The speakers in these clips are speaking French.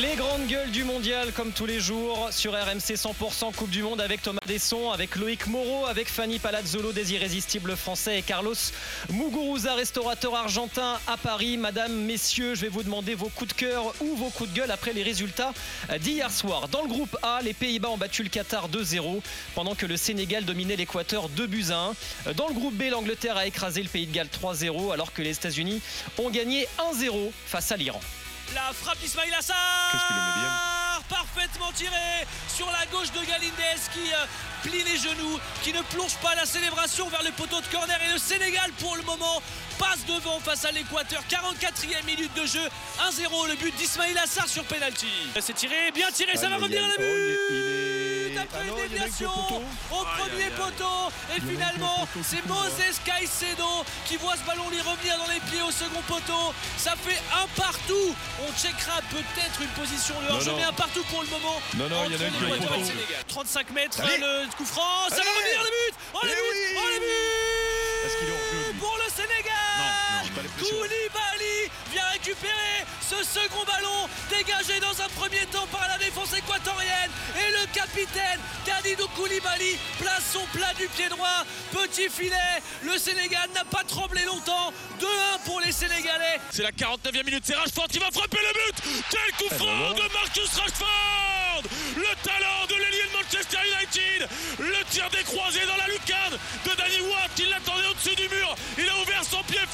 Les grandes gueules du mondial, comme tous les jours, sur RMC 100% Coupe du Monde avec Thomas Desson, avec Loïc Moreau, avec Fanny Palazzolo, des irrésistibles français, et Carlos Muguruza, restaurateur argentin à Paris. Madame, messieurs, je vais vous demander vos coups de cœur ou vos coups de gueule après les résultats d'hier soir. Dans le groupe A, les Pays-Bas ont battu le Qatar 2-0, pendant que le Sénégal dominait l'Équateur 2 buts à 1. Dans le groupe B, l'Angleterre a écrasé le Pays de Galles 3-0, alors que les États-Unis ont gagné 1-0 face à l'Iran. La frappe d'Ismail Assar Parfaitement tiré sur la gauche de Galindez qui euh, plie les genoux, qui ne plonge pas la célébration vers le poteau de corner. Et le Sénégal, pour le moment, passe devant face à l'Équateur. 44e minute de jeu. 1-0, le but d'Ismail Assar sur penalty. C'est tiré, bien tiré, ça va revenir à la but Après une déviation au premier poteau. Et finalement, c'est Moses Caicedo qui voit ce ballon lui revenir dans les pieds au second poteau. Ça fait un partout. On checkera peut-être une position. De hors-jeu, mais un partout pour le moment. Non, non, il y en a une qui le Sénégal. 35 mètres, le coup franc, ça va revenir le but. Oh le but. Oh le but. Pour le Koulibaly vient récupérer ce second ballon dégagé dans un premier temps par la défense équatorienne. Et le capitaine Kadidou Koulibaly place son plat du pied droit. Petit filet le Sénégal n'a pas tremblé longtemps. 2-1 pour les Sénégalais. C'est la 49e minute c'est Rashford qui va frapper le but. Quel coup franc de Marcus Rashford. Le talent de l'ailier de Manchester United. Le tir décroisé dans la lucarne de Danny Watt. Qui l'attendait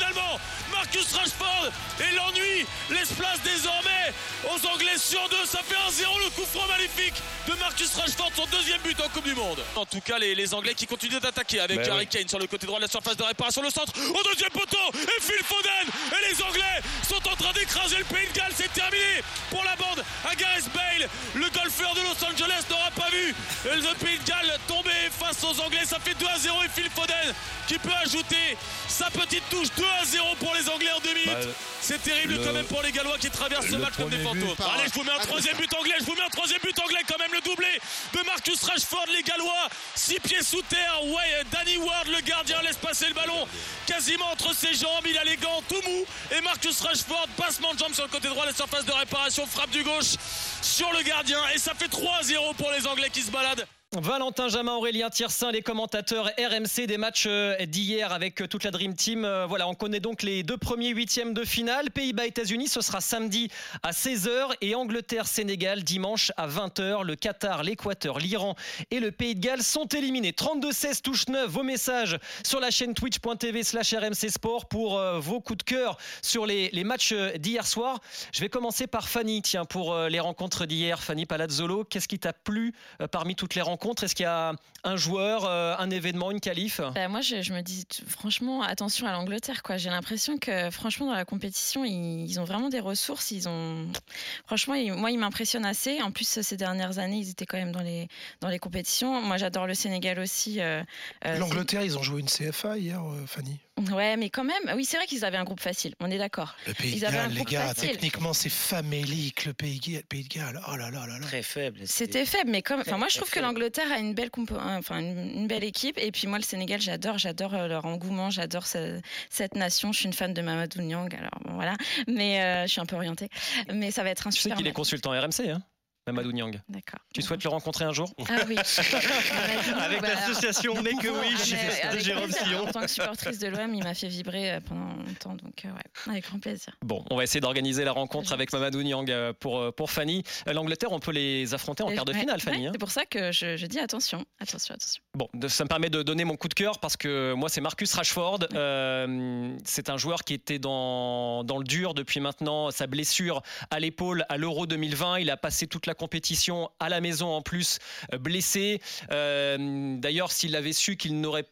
finalement Marcus Rashford et l'ennui laisse place désormais aux Anglais sur deux. Ça fait 1-0 le coup franc magnifique de Marcus Rashford, son deuxième but en Coupe du Monde. En tout cas, les, les Anglais qui continuent d'attaquer avec Ben Harry oui. Kane sur le côté droit de la surface de réparation, le centre au deuxième poteau et Phil Foden. Et les Anglais sont en train d'écraser le Pays de Galles. C'est terminé pour la bande à Gareth Bale. Le golfeur de Los Angeles n'aura pas vu le Pays de Galles tomber face aux Anglais. Ça fait 2 à 0 et Phil Foden qui peut ajouter sa petite touche 2 à 0 pour les Anglais en 2 minutes. Bah, C'est terrible le- quand même pour les Gallois qui traversent ce le match comme des fantômes. Allez, je vous mets un troisième but anglais, je vous mets un troisième but anglais quand même, le doublé de Marcus Rashford, les Gallois, six pieds sous terre. Ouais, Danny Ward, le gardien, laisse passer le ballon quasiment entre ses jambes. Il a les gants tout mou. Et Marcus Rashford, passement de jambes sur le côté droit, la surface de réparation, frappe du gauche sur le gardien. Et ça fait 3-0 pour les Anglais qui se baladent. Valentin Jamin, Aurélien Tiersin, les commentateurs RMC des matchs euh, d'hier avec euh, toute la Dream Team. Euh, Voilà, on connaît donc les deux premiers huitièmes de finale. Pays-Bas-États-Unis, ce sera samedi à 16h et Angleterre-Sénégal dimanche à 20h. Le Qatar, l'Équateur, l'Iran et le Pays de Galles sont éliminés. 32-16 touche 9, vos messages sur la chaîne twitch.tv slash RMC Sport pour vos coups de cœur sur les, matchs d'hier soir. Je vais commencer par Fanny, tiens, pour les rencontres d'hier. Fanny Palazzolo, qu'est-ce qui t'a plu parmi toutes les rencontres Est-ce qu'il y a un joueur, euh, un événement, une qualif? Bah, moi, je, je me dis franchement, attention à l'Angleterre. quoi. J'ai l'impression que, franchement, dans la compétition, ils, ils ont vraiment des ressources. Ils ont, franchement, ils- moi, ils m'impressionnent assez. En plus, ces dernières années, ils étaient quand même dans les dans les compétitions. Moi, j'adore le Sénégal aussi. euh, euh, L'Angleterre, ils ont joué une CFA hier, euh, Fanny? Ouais, mais quand même, oui, c'est vrai qu'ils avaient un groupe facile. On est d'accord. Le Pays Ils de Galles, les gars, facile. techniquement, c'est famélique, le Pays, de Galles. Oh là là là là. Très faible. C'était faible, mais comme, enfin, moi, je trouve que l'Angleterre a une belle, compo- enfin, une, belle équipe. Et puis moi, le Sénégal, j'adore, j'adore euh, leur engouement, j'adore ce- cette nation. Je suis une fan de Mamadou Niang, alors bon, voilà. Mais euh, je suis un peu orientée. Mais ça va être un Je sais super. qu'il est consultant RMC, hein Mamadou Niang. D'accord. Tu souhaites le rencontrer un jour Ah oui. Avec Bah, l'association nous Make a Wish de Jérôme. Sillon. En tant que supportrice de l'OM, il m'a fait vibrer euh, pendant longtemps, donc euh, ouais, avec grand plaisir. Bon, on va essayer d'organiser la rencontre avec Mamadou Niang euh, pour, pour Fanny. L'Angleterre, on peut les affronter en quart de ouais, finale, Fanny. ouais, hein. C'est pour ça que je, je dis attention, attention, attention. Bon, ça me permet de donner mon coup de cœur parce que moi, c'est Marcus Rashford. Euh, c'est un joueur qui était dans, dans le dur depuis maintenant sa blessure à l'épaule à l'Euro 2020. Il a passé toute la compétition à la maison en plus, euh, blessé. Euh, D'ailleurs, s'il avait su qu'il n'aurait quoi,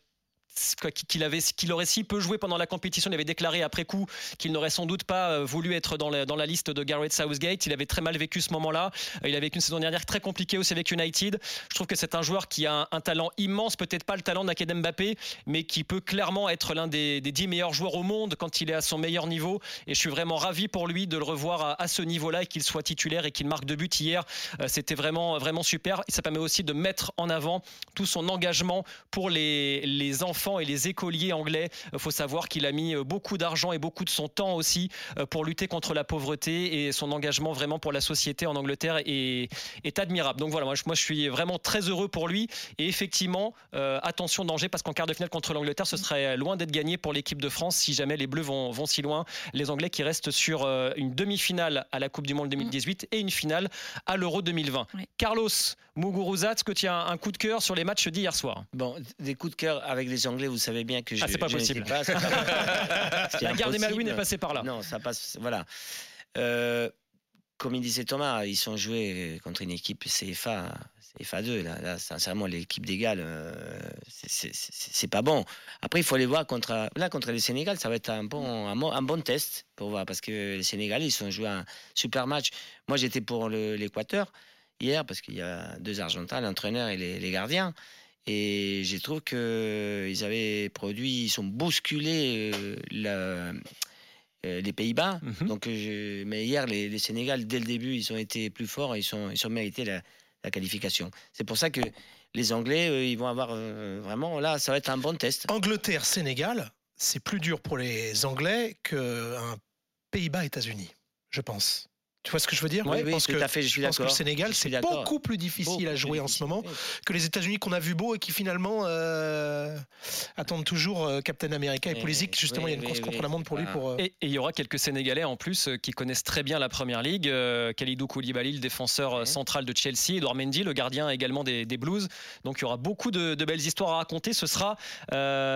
qu'il avait qu'il aurait si peu joué pendant la compétition il avait déclaré après coup qu'il n'aurait sans doute pas euh, voulu être dans la, dans la liste de Gareth Southgate. Il avait très mal vécu ce moment-là. Euh, il a vécu une saison dernière très compliquée aussi avec United. Je trouve que c'est un joueur qui a un, talent immense peut-être pas le talent d'Akadem Mbappé mais qui peut clairement être l'un des, des 10 meilleurs joueurs au monde quand il est à son meilleur niveau. Et je suis vraiment ravi pour lui de le revoir à, ce niveau-là et qu'il soit titulaire et qu'il marque deux buts hier. Euh, c'était vraiment vraiment super. Ça permet aussi de mettre en avant tout son engagement pour les, les enfants enfants et les écoliers anglais. Il faut savoir qu'il a mis beaucoup d'argent et beaucoup de son temps aussi pour lutter contre la pauvreté et son engagement vraiment pour la société en Angleterre est, est admirable. Donc voilà, moi je, moi je suis vraiment très heureux pour lui. Et effectivement, attention danger parce qu'en quart de finale contre l'Angleterre, ce serait loin d'être gagné pour l'équipe de France si jamais les Bleus vont, vont si loin. Les Anglais qui restent sur une demi-finale à la Coupe du Monde 2018 et une finale à l'Euro 2020. Carlos Muguruza, est-ce que tu as un coup de cœur sur les matchs d'hier soir? Bon, des coups de cœur avec les Anglais, vous savez bien que je. Ah, c'est pas possible. Pas, la guerre des Malouines est passée par là. Non, ça passe. Voilà. Euh, comme il disait Thomas, ils sont joués contre une équipe CFA, CFA 2. Là, là sincèrement, l'équipe d'égal, euh, c'est pas bon. Après, il faut aller voir contre, là, contre le Sénégal. Ça va être un bon, un, bon test pour voir parce que les Sénégalais, ils ont joué un super match. Moi, j'étais pour l'Équateur hier parce qu'il y a deux Argentins, l'entraîneur et les, gardiens. Et j'ai trouvé qu'ils avaient produit, ils sont bousculés euh, la, euh, les Pays-Bas. Mhm. Donc, je, mais hier, les, Sénégal, dès le début, ils ont été plus forts et ils, sont, ils ont mérité la, qualification. C'est pour ça que les Anglais, ils vont avoir euh, vraiment, là, ça va être un bon test. Angleterre-Sénégal, c'est plus dur pour les Anglais qu'un Pays-Bas-États-Unis, je pense. Tu vois ce que je veux dire? Oui, oui, tout à fait, je suis d'accord. le Sénégal, c'est beaucoup plus difficile à jouer en ce moment que les États-Unis qu'on a vu beau et qui finalement euh, attendent toujours euh, Captain America et Pulisic. Justement, il y a une course contre la montre pour lui. Pour, euh, Et il y aura quelques Sénégalais en plus qui connaissent très bien la Première Ligue. Khalidou Koulibaly, le défenseur central de Chelsea, Edouard Mendy, le gardien également des, Blues. Donc il y aura beaucoup de, belles histoires à raconter. Ce sera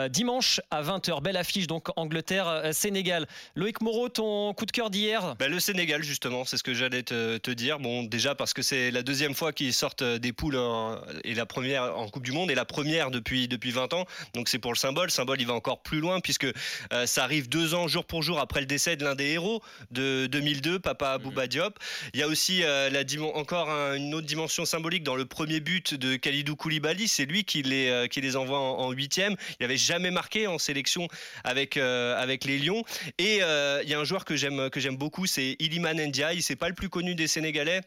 dimanche à 20h. Belle affiche donc Angleterre-Sénégal. Loïc Moreau, ton coup de cœur d'hier? Bah, Le Sénégal, justement, c'est ce que j'allais te, dire. Bon, déjà parce que c'est la deuxième fois qu'ils sortent des poules et la première en Coupe du Monde et la première depuis depuis 20 ans. Donc c'est pour le symbole. Le symbole, il va encore plus loin puisque euh, ça arrive deux ans jour pour jour après le décès de l'un des héros de 2002, Papa mhm. Bouba Diop. Il y a aussi euh, la encore une autre dimension symbolique dans le premier but de Khalidou Koulibaly. C'est lui qui les euh, qui les envoie en huitième. Il n'avait jamais marqué en sélection avec avec les Lions. Et il y a un joueur que j'aime que j'aime beaucoup, c'est Iliman Ndiaye c'est pas le plus connu des Sénégalais.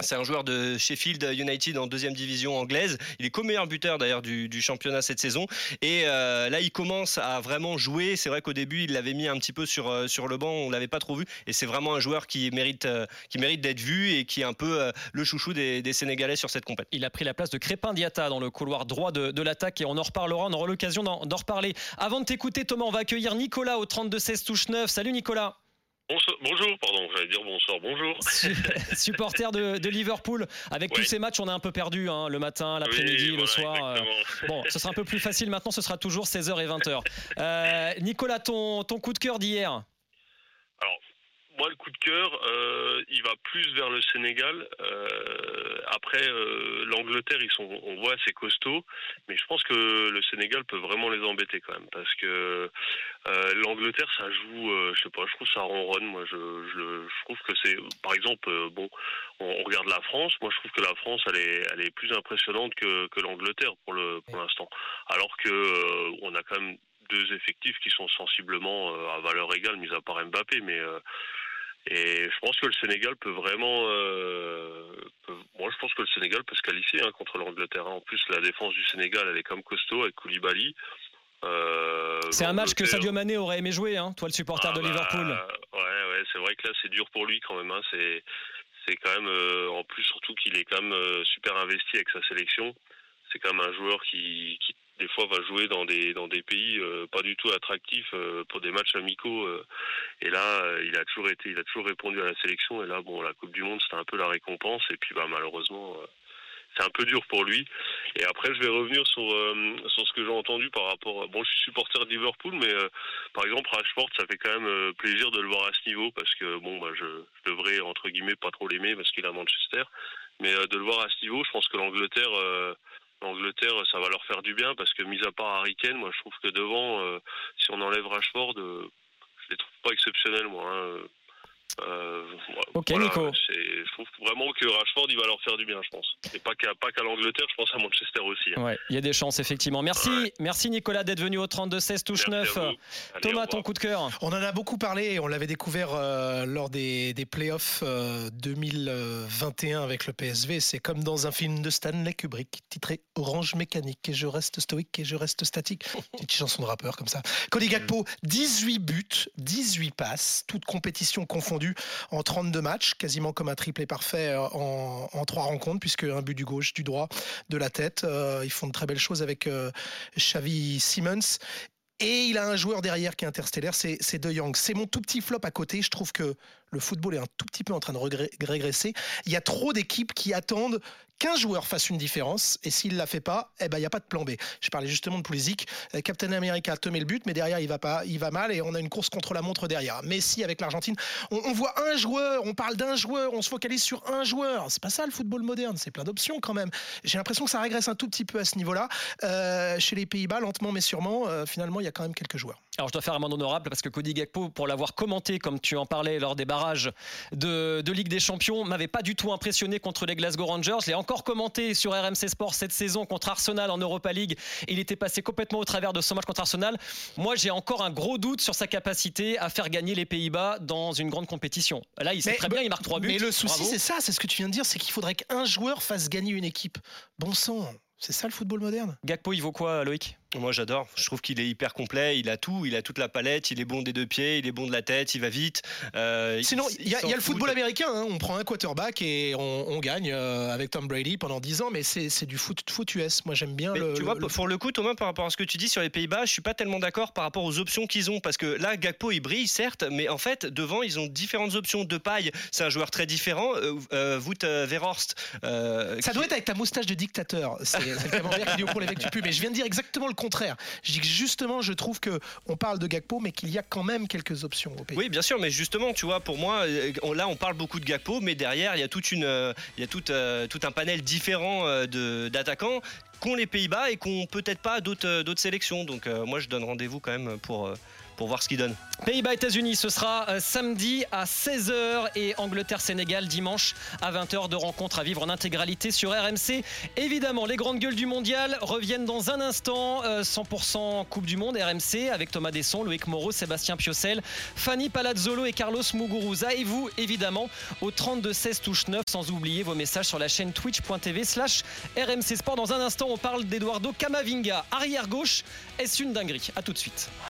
C'est un joueur de Sheffield United en deuxième division anglaise. Il est co-meilleur buteur d'ailleurs du, championnat cette saison. Et euh, là, il commence à vraiment jouer. C'est vrai qu'au début, il l'avait mis un petit peu sur, euh, sur le banc. On l'avait pas trop vu. Et c'est vraiment un joueur qui mérite, euh, mérite d'être vu et qui est un peu le chouchou des, Sénégalais sur cette compétition. Il a pris la place de Crépin Diata dans le couloir droit de, de l'attaque et on en reparlera. On aura l'occasion d'en reparler. Avant de t'écouter, Thomas, on va accueillir Nicolas au 32-16 touche 9. Salut Nicolas bonjour, pardon, j'allais dire bonsoir, bonjour. Supporter de, Liverpool, avec tous ces matchs, on est un peu perdu hein, le matin, l'après-midi, le soir. Euh, bon, ce sera un peu plus facile maintenant, ce sera toujours 16h et 20h. Euh, Nicolas, ton, ton coup de cœur d'hier? Coup de cœur, euh, il va plus vers le Sénégal. Euh, après, euh, l'Angleterre, ils sont, on voit, c'est costaud, mais je pense que le Sénégal peut vraiment les embêter quand même, parce que l'Angleterre, ça joue, je sais pas, je trouve ça ronronne. Moi, je, trouve que c'est, par exemple, bon, on, regarde la France. Moi, je trouve que la France, elle est, elle est plus impressionnante que, que l'Angleterre pour le, pour l'instant, alors que on a quand même deux effectifs qui sont sensiblement à valeur égale, mis à part Mbappé, mais et je pense que le Sénégal peut vraiment. Euh, moi, je pense que le Sénégal peut se qualifier hein, contre l'Angleterre. En plus, la défense du Sénégal, elle est comme costaud avec Koulibaly. Euh, c'est un match que Sadio Mané aurait aimé jouer, hein, toi le supporter ah de Liverpool. Bah, ouais, ouais, c'est vrai que là, c'est dur pour lui quand même. Hein. C'est, c'est quand même, euh, en plus, surtout qu'il est quand même super investi avec sa sélection. C'est quand même un joueur qui, qui des fois va jouer dans des dans des pays euh, pas du tout attractifs euh, pour des matchs amicaux euh. et là il a toujours été il a toujours répondu à la sélection. Et là bon la Coupe du monde c'était un peu la récompense. Et puis bah malheureusement c'est un peu dur pour lui. Et après je vais revenir sur sur ce que j'ai entendu par rapport bon je suis supporter de Liverpool mais par exemple Rashford ça fait quand même plaisir de le voir à ce niveau parce que bon bah je, je devrais entre guillemets pas trop l'aimer parce qu'il est à Manchester. Mais de le voir à ce niveau je pense que l'Angleterre l'Angleterre, ça va leur faire du bien parce que, mis à part Harry Kane, moi je trouve que devant, euh, si on enlève Rashford, euh, je les trouve pas exceptionnels, moi. Hein. Euh, ok, Nico. Je trouve vraiment que Rashford, il va leur faire du bien, je pense. Et pas qu'à pas qu'à l'Angleterre, je pense à Manchester aussi. Hein. Ouais, il y a des chances effectivement. Merci, merci Nicolas d'être venu au 32 16 touche 9. Thomas, ton coup de cœur. On en a beaucoup parlé, on l'avait découvert euh, lors des, des playoffs 2021 euh, avec le PSV. C'est comme dans un film de Stanley Kubrick titré Orange Mécanique et je reste stoïque et je reste statique. Petite chanson de rappeur comme ça. Cody Gakpo, 18 buts, 18 passes, toutes compétitions en 32 matchs, quasiment comme un triplé parfait euh, en, trois rencontres, puisque un but du gauche, du droit, de la tête. ils font de très belles choses avec Xavi Simmons. Et il a un joueur derrière qui est interstellaire, c'est De Young. C'est mon tout petit flop à côté. Je trouve que le football est un tout petit peu en train de régresser. Il y a trop d'équipes qui attendent qu'un joueur fasse une différence, et s'il la fait pas, eh ben, il n'y a pas de plan B. Je parlais justement de Pulisic. Euh, Captain America te met le but, mais derrière, il va, pas, il va mal, et on a une course contre la montre derrière. Messi avec l'Argentine, on, voit un joueur, on parle d'un joueur, on se focalise sur un joueur. C'est pas ça le football moderne, c'est plein d'options quand même. J'ai l'impression que ça régresse un tout petit peu à ce niveau-là. Euh, chez les Pays-Bas, lentement mais sûrement, euh, finalement, il y a quand même quelques joueurs. Alors je dois faire un monde honorable parce que Cody Gakpo, pour l'avoir commenté comme tu en parlais lors des barrages de, Ligue des Champions, m'avait pas du tout impressionné contre les Glasgow Rangers. Je l'ai encore commenté sur RMC Sport cette saison contre Arsenal en Europa League. Il était passé complètement au travers de son match contre Arsenal. Moi j'ai encore un gros doute sur sa capacité à faire gagner les Pays-Bas dans une grande compétition. Là il sait très bien, il marque trois buts. Mais le souci c'est ça, c'est ce que tu viens de dire, c'est qu'il faudrait qu'un joueur fasse gagner une équipe. Bon sang, c'est ça le football moderne? Gakpo il vaut quoi Loïc? Moi j'adore, je trouve qu'il est hyper complet, il a tout, il a toute la palette, il est bon des deux pieds, il est bon de la tête, il va vite. Euh, Sinon, il y, a le football américain, hein. on prend un quarterback et on, gagne euh, avec Tom Brady pendant 10 ans, mais c'est du foot, foot US, moi j'aime bien le, Tu vois, pour le coup Thomas, par rapport à ce que tu dis sur les Pays-Bas, je suis pas tellement d'accord par rapport aux options qu'ils ont, parce que là Gakpo il brille certes, mais en fait devant ils ont différentes options. De paille, c'est un joueur très différent, euh, euh Wout Verhorst. Ça doit être avec ta moustache de dictateur, c'est dit au pour l'évêque du pub, mais je viens de dire exactement le Je dis que justement, je trouve que on parle de Gakpo, mais qu'il y a quand même quelques options au pays. Oui, bien sûr, mais justement, tu vois, pour moi, euh, là, on parle beaucoup de Gakpo, mais derrière, il y a euh, euh, tout un panel différent d'attaquants qu'ont les Pays-Bas et qu'ont peut-être pas d'autres sélections. Donc, moi, je donne rendez-vous quand même pour voir ce qu'il donne. Pays-Bas, États-Unis, ce sera euh, samedi à 16h et Angleterre-Sénégal dimanche à 20h de rencontre à vivre en intégralité sur RMC. Évidemment, les grandes gueules du mondial reviennent dans un instant. 100% euh, Coupe du Monde RMC avec Thomas Desson, Loïc Moreau, Sébastien Piocel, Fanny Palazzolo et Carlos Muguruza. Et vous, évidemment, au 32 16 touche 9, sans oublier vos messages sur la chaîne twitch.tv slash RMC Sport. Dans un instant, on parle d'Eduardo Camavinga, arrière gauche. Est-ce une dinguerie? À tout de suite.